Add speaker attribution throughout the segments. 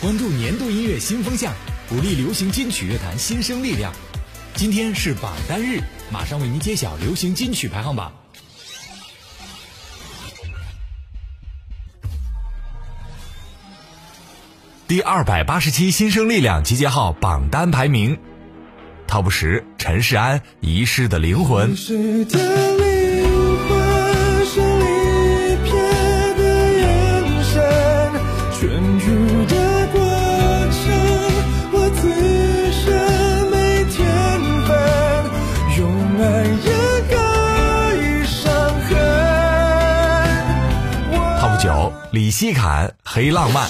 Speaker 1: 关注年度音乐新风向，鼓励流行金曲乐坛新生力量。今天是榜单日，马上为您揭晓流行金曲排行榜。第二百八十七新生力量集结号榜单排名，Top 十陈世安《遗失的灵魂》。李希侃《黑浪漫》。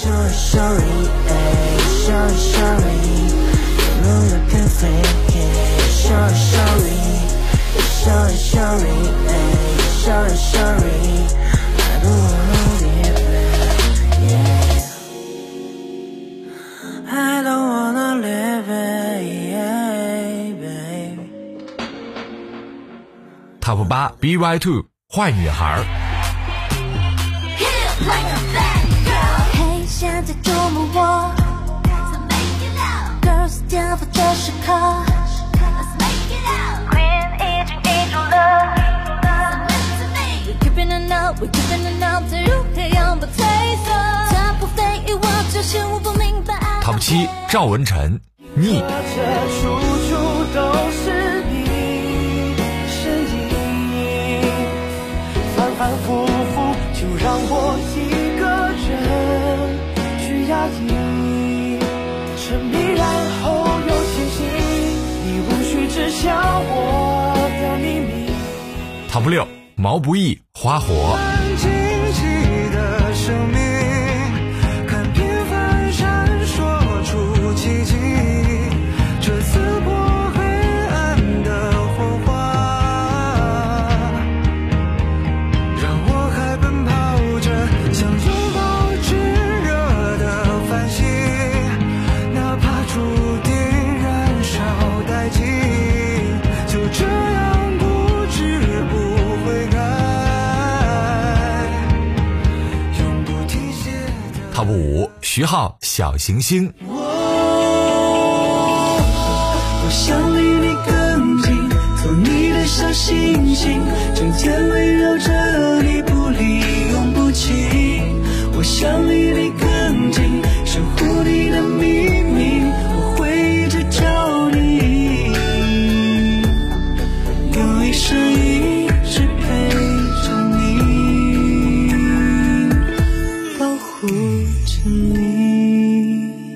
Speaker 1: Top 八 BY Two 坏女孩。现在琢磨我，Girls 颠覆的时刻，Queen 已经记住了。We keeping it up, we keeping it up，再如何样不褪色？他不非议我，就是我不明白。Top 七，赵文晨，逆。然后有清醒，你无需知晓我的秘密。Top 六，毛不易，花火。TOP 五徐浩小行星。我想离你更近做你的小星星整天为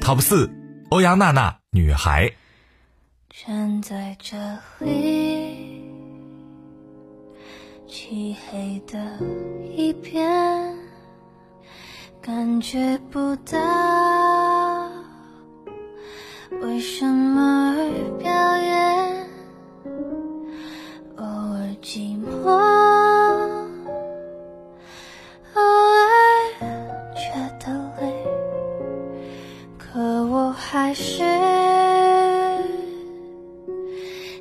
Speaker 1: Top 四，欧阳娜娜，女孩。站在这里，漆黑的一片，感觉不到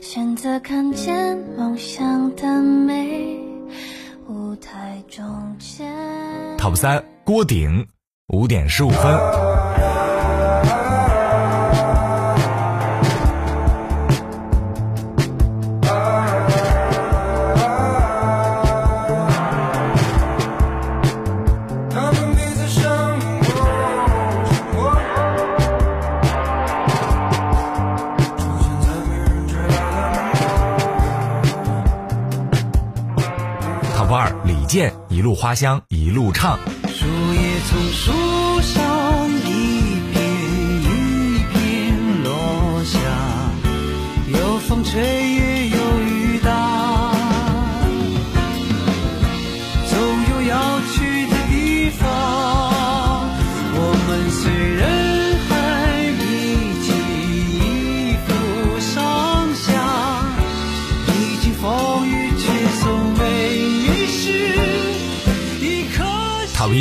Speaker 1: 选择看见梦想的美，舞台中间。Top 三，郭顶，五点十五分。李健一路花香，一路唱。树叶从树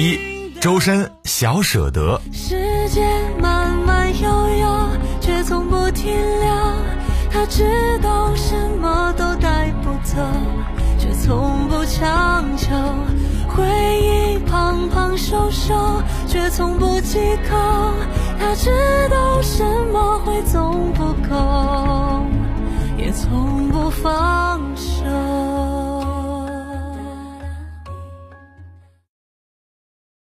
Speaker 1: 一周深小舍得。时间慢慢悠悠，却从不停留。他知道什么都带不走，却从不强求。回忆胖胖瘦瘦，却从不忌口。
Speaker 2: 他知道什么会总不够，也从不放。